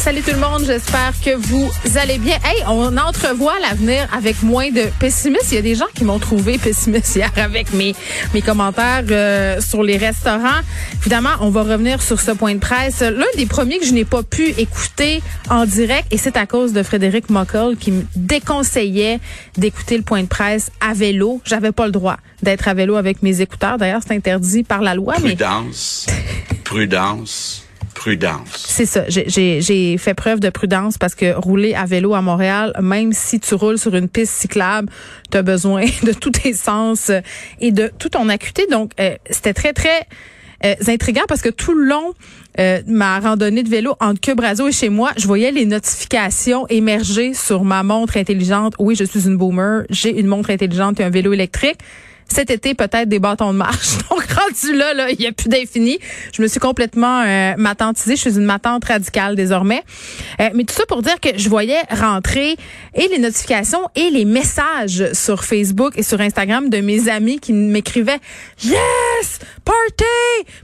Salut tout le monde, j'espère que vous allez bien. Hey, on entrevoit l'avenir avec moins de pessimisme. Il y a des gens qui m'ont trouvé pessimiste hier avec mes mes commentaires euh, sur les restaurants. Évidemment, on va revenir sur ce point de presse. L'un des premiers que je n'ai pas pu écouter en direct, et c'est à cause de Frédéric Mockel qui me déconseillait d'écouter le point de presse à vélo. J'avais pas le droit d'être à vélo avec mes écouteurs. D'ailleurs, c'est interdit par la loi. Prudence. Prudence prudence. C'est ça. J'ai fait preuve de prudence parce que rouler à vélo à Montréal, même si tu roules sur une piste cyclable, tu as besoin de tous tes sens et de toute ton acuité. Donc, euh, c'était très, très euh, intriguant parce que tout le long euh, ma randonnée de vélo entre Cube Radio et chez moi, je voyais les notifications émerger sur ma montre intelligente. Oui, je suis une boomer. J'ai une montre intelligente et un vélo électrique cet été peut-être des bâtons de marche. Donc rendu là, là, il n'y a plus d'infini. Je me suis complètement euh, matantisée. Je suis une matante radicale désormais. Euh, mais tout ça pour dire que je voyais rentrer et les notifications et les messages sur Facebook et sur Instagram de mes amis qui m'écrivaient Yes! Party!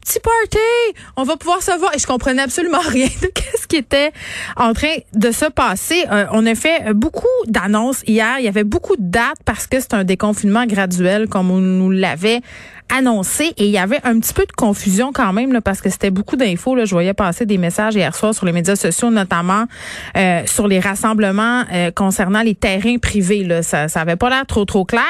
Petit party! On va pouvoir se voir. Et je comprenais absolument rien de ce qui était en train de se passer. Euh, on a fait beaucoup d'annonces hier. Il y avait beaucoup de dates parce que c'est un déconfinement graduel comme nous l'avait annoncé et il y avait un petit peu de confusion quand même là, parce que c'était beaucoup d'infos. Je voyais passer des messages hier soir sur les médias sociaux, notamment euh, sur les rassemblements euh, concernant les terrains privés. Là. Ça, ça avait pas l'air trop trop clair.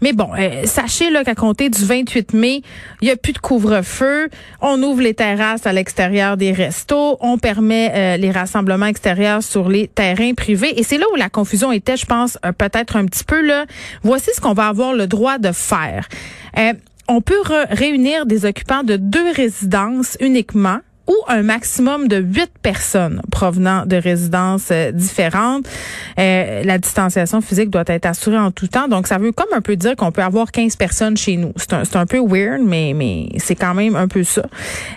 Mais bon, euh, sachez qu'à compter du 28 mai, il y a plus de couvre-feu. On ouvre les terrasses à l'extérieur des restos. On permet les rassemblements extérieurs sur les terrains privés. Et c'est là où la confusion était, je pense, peut-être un petit peu là. Voici ce qu'on va avoir le droit de faire on peut réunir des occupants de deux résidences uniquement ou un maximum de huit personnes provenant de résidences euh, différentes. Euh, la distanciation physique doit être assurée en tout temps. Donc, ça veut comme un peu dire qu'on peut avoir 15 personnes chez nous. C'est un, un, peu weird, mais, mais c'est quand même un peu ça.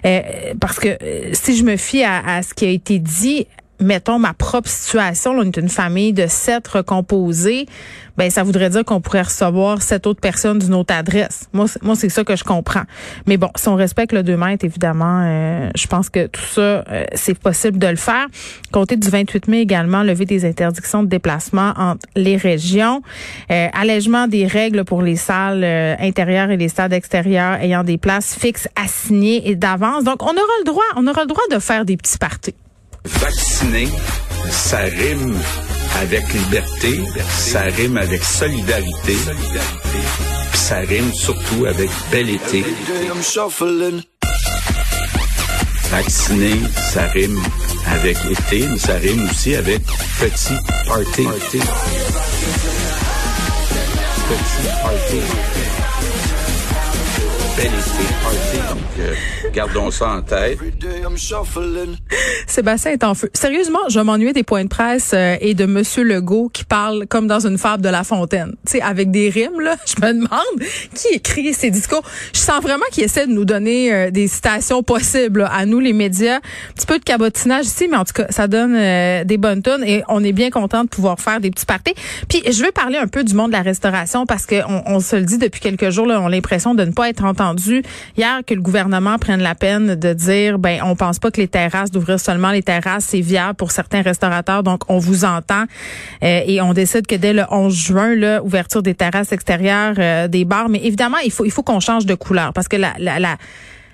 Euh, parce que si je me fie à, à ce qui a été dit, mettons ma propre situation, on est une famille de sept recomposés, ben ça voudrait dire qu'on pourrait recevoir sept autres personnes d'une autre adresse. Moi, moi c'est ça que je comprends. Mais bon, si on respecte le 2 mètres, évidemment, euh, je pense que tout ça, euh, c'est possible de le faire. Compter du 28 mai également, lever des interdictions de déplacement entre les régions, euh, allègement des règles pour les salles intérieures et les stades extérieurs ayant des places fixes assignées et d'avance. Donc, on aura le droit, on aura le droit de faire des petits parties. Vacciner, ça rime avec liberté, ça rime avec solidarité, puis ça rime surtout avec bel été. Vacciner, ça rime avec été, mais ça rime aussi avec petit party. Petit party. Bel été, party. Donc, euh, Gardons ça en tête. Sébastien est en feu. Sérieusement, je m'ennuie des points de presse euh, et de Monsieur Legault qui parle comme dans une fable de La Fontaine. Tu sais, avec des rimes, là. Je me demande qui écrit ces discours. Je sens vraiment qu'il essaie de nous donner euh, des citations possibles à nous, les médias. Un petit peu de cabotinage ici, mais en tout cas, ça donne euh, des bonnes tonnes et on est bien content de pouvoir faire des petits parties. Puis, je veux parler un peu du monde de la restauration parce qu'on on se le dit depuis quelques jours, là, on a l'impression de ne pas être entendu. Hier, que le gouvernement prenne la peine de dire, ben, on pense pas que les terrasses, d'ouvrir seulement les terrasses, c'est viable pour certains restaurateurs. Donc, on vous entend euh, et on décide que dès le 11 juin, là, ouverture des terrasses extérieures euh, des bars. Mais évidemment, il faut, il faut qu'on change de couleur parce que la, la, la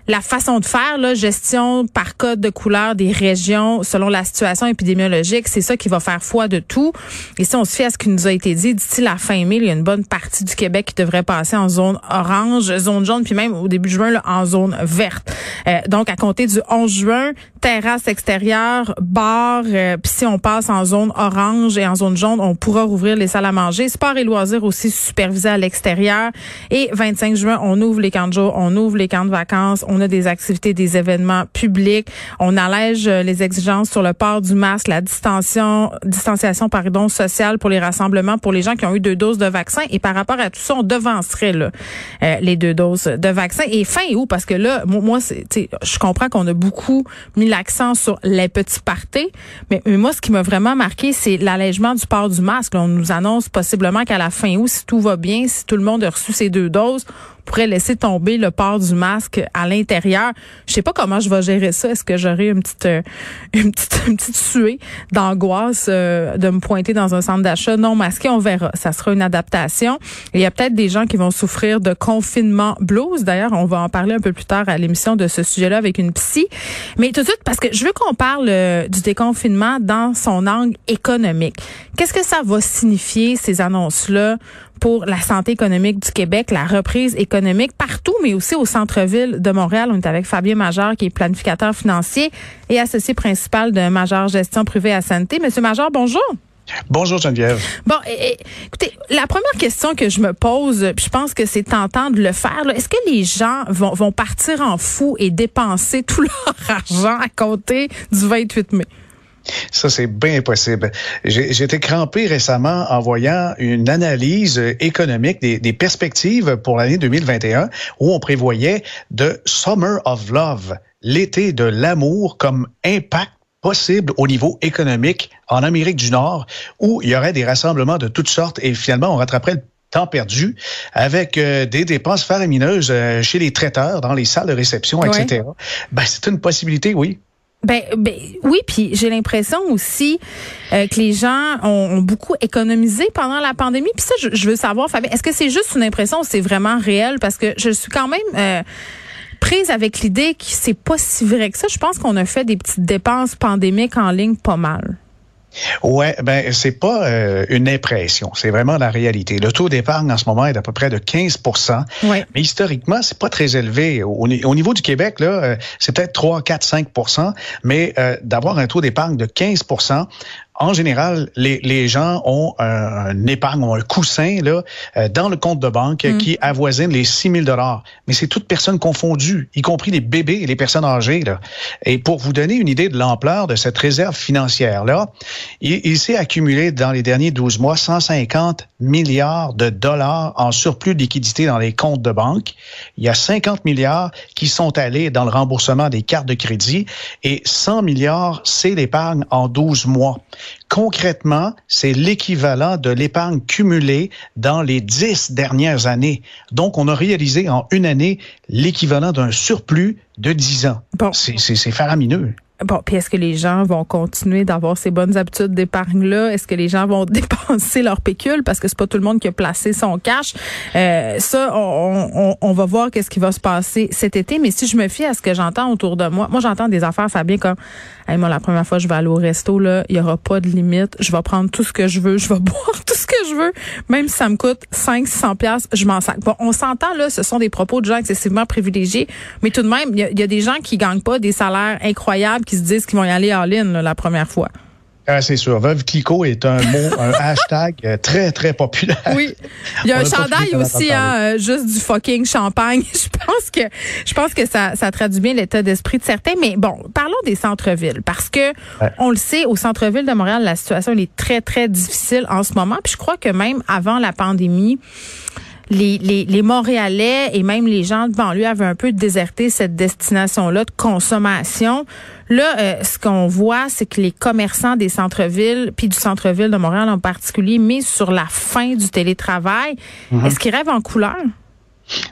la façon de faire, là, gestion par code de couleur des régions selon la situation épidémiologique, c'est ça qui va faire foi de tout. Et si on se fait à ce qui nous a été dit, d'ici la fin mai, il y a une bonne partie du Québec qui devrait passer en zone orange, zone jaune, puis même au début juin, en zone verte. Euh, donc, à compter du 11 juin, terrasse extérieure, bar, euh, puis si on passe en zone orange et en zone jaune, on pourra rouvrir les salles à manger. Sport et loisirs aussi supervisés à l'extérieur. Et 25 juin, on ouvre les camps de jour, on ouvre les camps de vacances, on a des activités, des événements publics. On allège euh, les exigences sur le port du masque, la distanciation, distanciation pardon, sociale pour les rassemblements pour les gens qui ont eu deux doses de vaccin. Et par rapport à tout ça, on devancerait là, euh, les deux doses de vaccin. Et fin où? Parce que là, moi, je comprends qu'on a beaucoup mis l'accent sur les petits parties. Mais, moi, ce qui m'a vraiment marqué, c'est l'allègement du port du masque. on nous annonce possiblement qu'à la fin août, si tout va bien, si tout le monde a reçu ses deux doses, pourrait laisser tomber le port du masque à l'intérieur. Je sais pas comment je vais gérer ça. Est-ce que j'aurai une petite, euh, une petite, une petite suée d'angoisse euh, de me pointer dans un centre d'achat? Non masqué? On verra. Ça sera une adaptation. il y a peut-être des gens qui vont souffrir de confinement blues. D'ailleurs, on va en parler un peu plus tard à l'émission de ce sujet-là avec une psy. Mais tout de suite, parce que je veux qu'on parle euh, du déconfinement dans son angle économique. Qu'est-ce que ça va signifier, ces annonces-là, pour la santé économique du Québec, la reprise économique partout, mais aussi au centre-ville de Montréal. On est avec Fabien Major, qui est planificateur financier et associé principal de Major Gestion Privée à Santé. Monsieur Major, bonjour. Bonjour Geneviève. Bon, écoutez, la première question que je me pose, puis je pense que c'est tentant de le faire, est-ce que les gens vont, vont partir en fou et dépenser tout leur argent à compter du 28 mai? Ça, c'est bien impossible. J'ai été crampé récemment en voyant une analyse économique des, des perspectives pour l'année 2021 où on prévoyait de Summer of Love, l'été de l'amour comme impact possible au niveau économique en Amérique du Nord, où il y aurait des rassemblements de toutes sortes et finalement on rattraperait le temps perdu avec euh, des dépenses faramineuses euh, chez les traiteurs, dans les salles de réception, etc. Ben, c'est une possibilité, oui. Ben, ben, oui, puis j'ai l'impression aussi euh, que les gens ont, beaucoup économisé pendant la pandémie. Puis ça, je, veux savoir, Fabien, est-ce que c'est juste une impression ou c'est vraiment réel? Parce que je suis quand même euh, prise avec l'idée que c'est pas si vrai que ça. Je pense qu'on a fait des petites dépenses pandémiques en ligne pas mal. Ouais, ben c'est pas euh, une impression, c'est vraiment la réalité. Le taux d'épargne en ce moment est d'à peu près de 15% mais historiquement, c'est pas très élevé. Au, niveau du Québec là, euh, c'est peut-être 3, 4, 5% mais euh, d'avoir un taux d'épargne de 15 en général, les, les gens ont un, épargne, ont un coussin là, euh, dans le compte de banque mm. qui avoisine les 6 000 Mais c'est toutes personnes confondues, y compris les bébés et les personnes âgées. Là. Et pour vous donner une idée de l'ampleur de cette réserve financière-là, il, il s'est accumulé dans les derniers 12 mois 150 milliards de dollars en surplus de liquidité dans les comptes de banque. Il y a 50 milliards qui sont allés dans le remboursement des cartes de crédit et 100 milliards, c'est l'épargne en 12 mois. Concrètement, c'est l'équivalent de l'épargne cumulée dans les dix dernières années. Donc, on a réalisé en une année l'équivalent d'un surplus de dix ans. Bon. C'est faramineux. Bon, puis est-ce que les gens vont continuer d'avoir ces bonnes habitudes d'épargne-là? Est-ce que les gens vont dépenser leur pécule parce que c'est pas tout le monde qui a placé son cash? Euh, ça, on, on, on, va voir qu'est-ce qui va se passer cet été. Mais si je me fie à ce que j'entends autour de moi, moi j'entends des affaires, Fabien, comme hey, moi la première fois je vais aller au resto, là, il y aura pas de limite. Je vais prendre tout ce que je veux, je vais boire tout ce que je veux, même si ça me coûte 5 600 pièces, je m'en sac. Bon, on s'entend là, ce sont des propos de gens excessivement privilégiés, mais tout de même, il y, y, a des gens qui gagnent pas des salaires incroyables qui se disent qu'ils vont y aller en ligne la première fois. Ah, c'est sûr. Veuve Clicquot est un mot, un hashtag euh, très, très populaire. Oui. Il y a un chandail aussi, hein, euh, juste du fucking champagne. je pense que, je pense que ça, ça traduit bien l'état d'esprit de certains. Mais bon, parlons des centres-villes. Parce que, on le sait, au centre-ville de Montréal, la situation, est très, très difficile en ce moment. Puis je crois que même avant la pandémie, les, les, les, Montréalais et même les gens de banlieue avaient un peu déserté cette destination-là de consommation. Là, euh, ce qu'on voit, c'est que les commerçants des centres-villes, puis du centre-ville de Montréal en particulier, mis sur la fin du télétravail. Mhm. Est-ce qu'ils rêvent en couleur?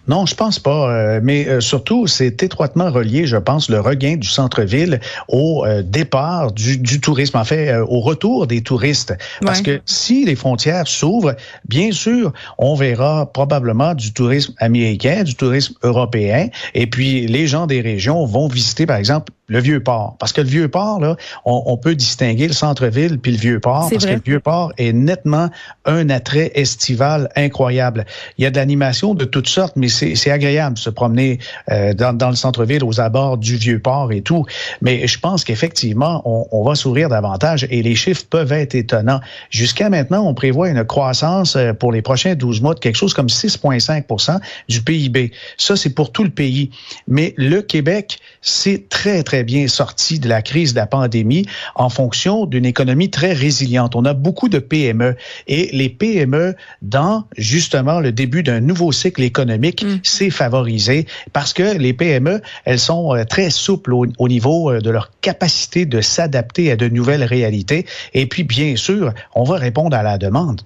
Non, je pense pas. Euh, mais euh, surtout, c'est étroitement relié, je pense, le regain du centre-ville au euh, départ du, du, tourisme, en fait, au retour des touristes. Parce que si les frontières s'ouvrent, bien sûr, on verra probablement du tourisme américain, du tourisme européen, et puis les gens des régions vont visiter, par exemple, le Vieux-Port. Parce que le Vieux-Port, là, on, on, peut distinguer le centre-ville puis le Vieux-Port, parce que le Vieux-Port est nettement un attrait estival incroyable. Il y a de l'animation de toutes sortes mais c'est agréable de se promener euh, dans, dans, le centre-ville, aux abords du Vieux-Port et tout. Mais je pense qu'effectivement, on, on, va sourire davantage et les chiffres peuvent être étonnants. Jusqu'à maintenant, on prévoit une croissance euh, pour les prochains 12 mois de quelque chose comme 6,5% du PIB. Ça, c'est pour tout le pays. Mais le Québec, c'est très, très bien sorti de la crise de la pandémie en fonction d'une économie très résiliente. On a beaucoup de PME et les PME, dans justement le début d'un nouveau cycle économique, économique, mm. c'est favorisé parce que les PME, elles sont euh, très souples au, au niveau euh, de leur capacité de s'adapter à de nouvelles réalités. Et puis, bien sûr, on va répondre à la demande.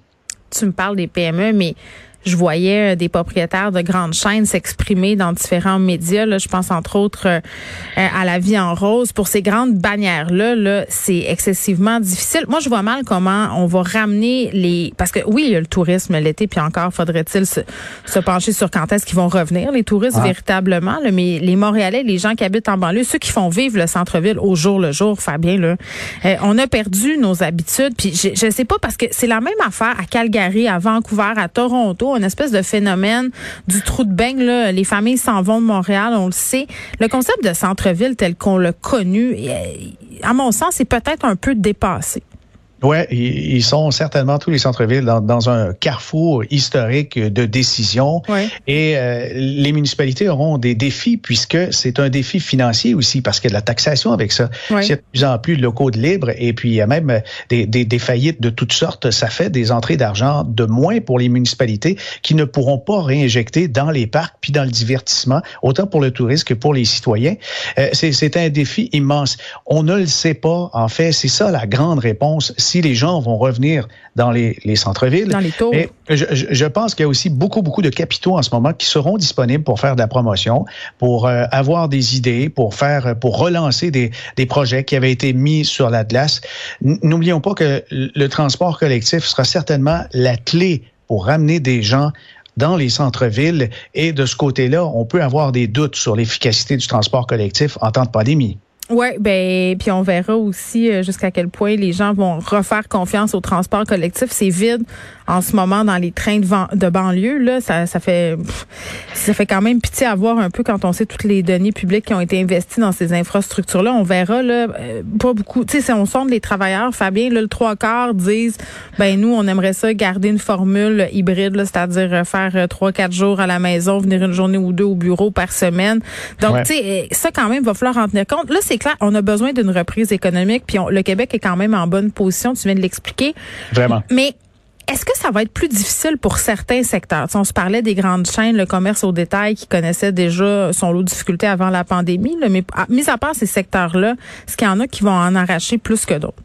Tu me parles des PME, mais je voyais euh, des propriétaires de grandes chaînes s'exprimer dans différents médias. Là, je pense entre autres euh, euh, à la vie en rose. Pour ces grandes bannières-là, là, c'est excessivement difficile. Moi, je vois mal comment on va ramener les... Parce que oui, il y a le tourisme l'été, puis encore faudrait-il se, pencher sur quand est-ce qu'ils vont revenir, les touristes, véritablement. Là, mais les Montréalais, les gens qui habitent en banlieue, ceux qui font vivre le centre-ville au jour le jour, Fabien, là, on a perdu nos habitudes. Puis je, je sais pas, parce que c'est la même affaire à Calgary, à Vancouver, à Toronto une espèce de phénomène du trou de beigne. Là. Les familles s'en vont de Montréal, on le sait. Le concept de centre-ville tel qu'on l'a connu, à mon sens, est peut-être un peu dépassé. Oui, ils sont certainement tous les centres-villes dans, un carrefour historique de décision. Et euh, les municipalités auront des défis puisque c'est un défi financier aussi parce qu'il y a de la taxation avec ça. Il y a de plus en plus de locaux de libre et puis il y a même des, des, des faillites de toutes sortes. Ça fait des entrées d'argent de moins pour les municipalités qui ne pourront pas réinjecter dans les parcs puis dans le divertissement, autant pour le tourisme que pour les citoyens. Euh, c'est un défi immense. On ne le sait pas. En fait, c'est ça la grande réponse si les gens vont revenir dans les, centres-villes. Dans les tours. je, pense qu'il y a aussi beaucoup, beaucoup de capitaux en ce moment qui seront disponibles pour faire de la promotion, pour euh, avoir des idées, pour faire, pour relancer des, des projets qui avaient été mis sur la glace. N'oublions pas que le transport collectif sera certainement la clé pour ramener des gens dans les centres-villes. Et de ce côté-là, on peut avoir des doutes sur l'efficacité du transport collectif en temps de pandémie. Oui, ben puis on verra aussi euh, jusqu'à quel point les gens vont refaire confiance au transport collectif. C'est vide en ce moment dans les trains de, de banlieue. Là, ça, ça fait ça fait quand même pitié à voir un peu quand on sait toutes les données publiques qui ont été investies dans ces infrastructures-là. On verra là, euh, pas beaucoup. Tu sais, si on sonde les travailleurs, Fabien, là, le trois quarts disent, ben nous, on aimerait ça garder une formule hybride, c'est-à-dire euh, faire trois quatre jours à la maison, venir une journée ou deux au bureau par semaine. Donc, tu sais, ça quand même va falloir en tenir compte. Là, c'est clair, on a besoin d'une reprise économique, puis le Québec est quand même en bonne position, tu viens de l'expliquer. Vraiment. Mais est-ce que ça va être plus difficile pour certains secteurs? on se parlait des grandes chaînes, le commerce au détail qui connaissait déjà son lot de difficultés avant la pandémie, mais mis à part ces secteurs-là, est-ce qu'il y en a qui vont en arracher plus que d'autres?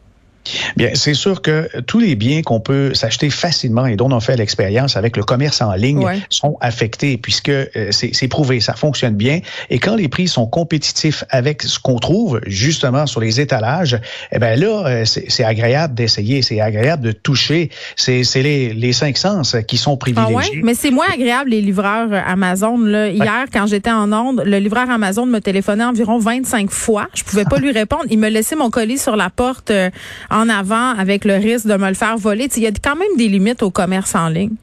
Bien, c'est sûr que tous les biens qu'on peut s'acheter facilement et dont on fait l'expérience avec le commerce en ligne sont affectés puisque euh, c'est prouvé, ça fonctionne bien. Et quand les prix sont compétitifs avec ce qu'on trouve justement sur les étalages, eh ben là, euh, c'est agréable d'essayer, c'est agréable de toucher. C'est les, les cinq sens qui sont privilégiés. Ah ouais? Mais c'est moins agréable les livreurs euh, Amazon. Là. Hier, quand j'étais en Onde, le livreur Amazon me téléphonait environ 25 fois. Je pouvais pas lui répondre. Il me laissait mon colis sur la porte en avant avec le risque de me le faire voler. Il y a quand même des limites au commerce en ligne.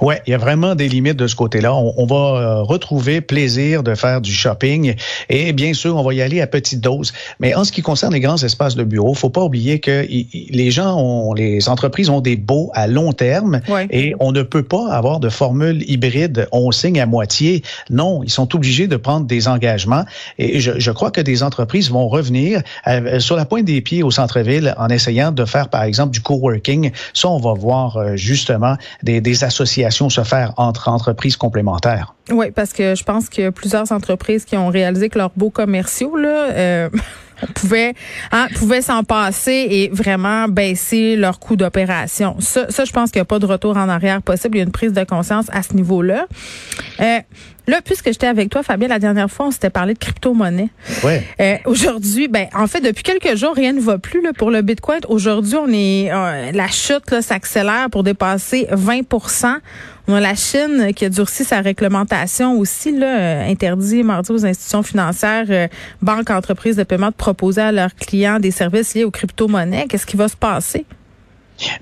Ouais, il y a vraiment des limites de ce côté-là. On, va euh, retrouver plaisir de faire du shopping et bien sûr, on va y aller à petite dose. Mais en ce qui concerne les grands espaces de bureau, faut pas oublier que les gens ont, les entreprises ont des baux à long terme et on ne peut pas avoir de formule hybride. On signe à moitié. Non, ils sont obligés de prendre des engagements et je, je crois que des entreprises vont revenir euh, sur la pointe des pieds au centre-ville en essayant de faire, par exemple, du coworking. Ça, on va voir euh, justement des, des associations se faire entre entreprises complémentaires. Oui, parce que je pense a plusieurs entreprises qui ont réalisé que leurs beaux commerciaux, là, euh, pouvaient, hein, pouvaient s'en passer et vraiment baisser leur coût d'opération. Ça, ça, je pense qu'il n'y a pas de retour en arrière possible. Il y a une prise de conscience à ce niveau-là. Euh, Là, puisque j'étais avec toi, Fabien, la dernière fois, on s'était parlé de crypto-monnaie. Ouais. Euh, aujourd'hui, ben, en fait, depuis quelques jours, rien ne va plus là, pour le Bitcoin. Aujourd'hui, on est euh, la chute s'accélère pour dépasser 20% On a la Chine qui a durci sa réglementation aussi, là, euh, interdit mardi aux institutions financières, euh, banques, entreprises de paiement de proposer à leurs clients des services liés aux crypto-monnaies. Qu'est-ce qui va se passer?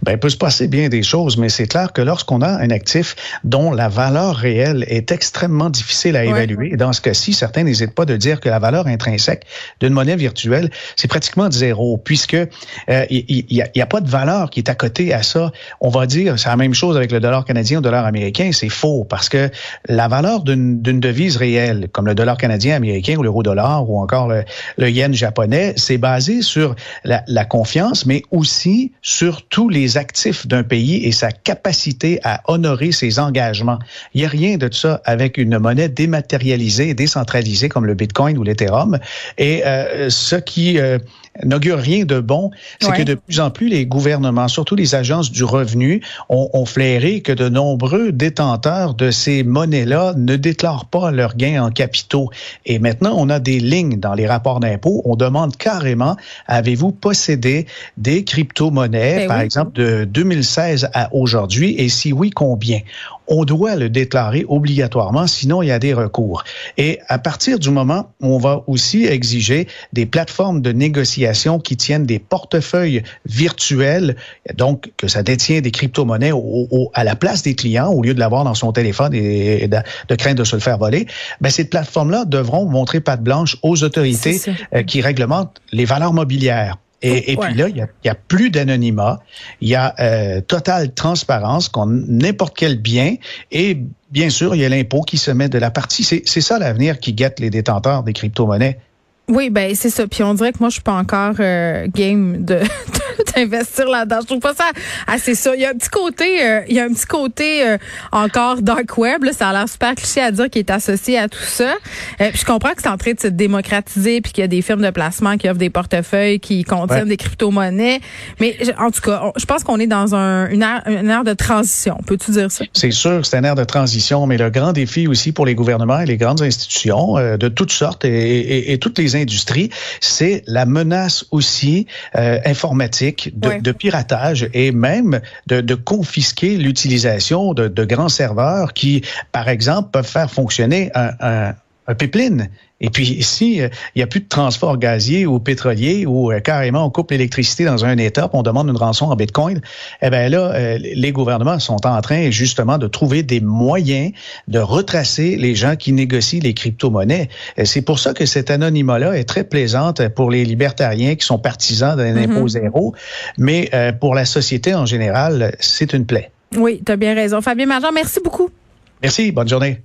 Ben, il peut se passer bien des choses, mais c'est clair que lorsqu'on a un actif dont la valeur réelle est extrêmement difficile à évaluer, et dans ce cas-ci, certains n'hésitent pas de dire que la valeur intrinsèque d'une monnaie virtuelle, c'est pratiquement zéro, puisque euh, il n'y a, a, pas de valeur qui est à côté à ça. On va dire, c'est la même chose avec le dollar canadien ou le dollar américain, c'est faux, parce que la valeur d'une devise réelle, comme le dollar canadien, américain ou l'euro-dollar, ou encore le, le, yen japonais, c'est basé sur la, la confiance, mais aussi sur tout les actifs d'un pays et sa capacité à honorer ses engagements. Il n'y a rien de ça avec une monnaie dématérialisée et décentralisée comme le Bitcoin ou l'Ethereum. Et euh, ce qui euh, n'augure rien de bon, c'est que de plus en plus les gouvernements, surtout les agences du revenu, ont, ont flairé que de nombreux détenteurs de ces monnaies-là ne déclarent pas leurs gains en capitaux. Et maintenant, on a des lignes dans les rapports d'impôts. On demande carrément, avez-vous possédé des crypto-monnaies, ben par exemple, de 2016 à aujourd'hui? Et si oui, combien? On doit le déclarer obligatoirement, sinon il y a des recours. Et à partir du moment où on va aussi exiger des plateformes de négociation qui tiennent des portefeuilles virtuels, donc que ça détient des crypto-monnaies à la place des clients au lieu de l'avoir dans son téléphone et de, de craindre de se le faire voler, ben ces plateformes-là devront montrer patte blanche aux autorités euh, qui réglementent les valeurs mobilières. Et, puis là, il y a, plus d'anonymat, il y a euh, totale transparence qu'on n'importe quel bien et bien sûr, il y a l'impôt qui se met de la partie. C'est ça l'avenir qui guette les détenteurs des crypto-monnaies. Oui, ben c'est ça. Puis on dirait que moi, je suis pas encore euh, game de d'investir là-dedans. Je trouve pas ça assez ça. Il y a un petit côté, euh, il y a un petit côté euh, encore dark web. Là, ça a l'air super cliché à dire qui est associé à tout ça. puis je comprends que c'est en train de se démocratiser, puis qu'il y a des firmes de placement qui offrent des portefeuilles qui contiennent des crypto-monnaies. Mais en tout cas, je pense qu'on est dans un, une, ère, une ère de transition. Peux-tu dire ça? C'est sûr, c'est une ère de transition, mais le grand défi aussi pour les gouvernements et les grandes institutions de toutes sortes et, et, et toutes les c'est la menace aussi euh, informatique de, piratage et même de, confisquer l'utilisation de, de, grands serveurs qui, par exemple, peuvent faire fonctionner un, un, un pipeline et puis ici, euh, il n'y a plus de transport gazier ou pétrolier où euh, carrément on coupe l'électricité dans un État, on demande une rançon en Bitcoin. Eh bien là, euh, les gouvernements sont en train justement de trouver des moyens de retracer les gens qui négocient les crypto-monnaies. C'est pour ça que cette anonymat-là est très plaisante pour les libertariens qui sont partisans d'un mm-hmm. impôt zéro, mais pour la société en général, c'est une plaie. Oui, tu as bien raison. Fabien Marjan, merci beaucoup. Merci, bonne journée.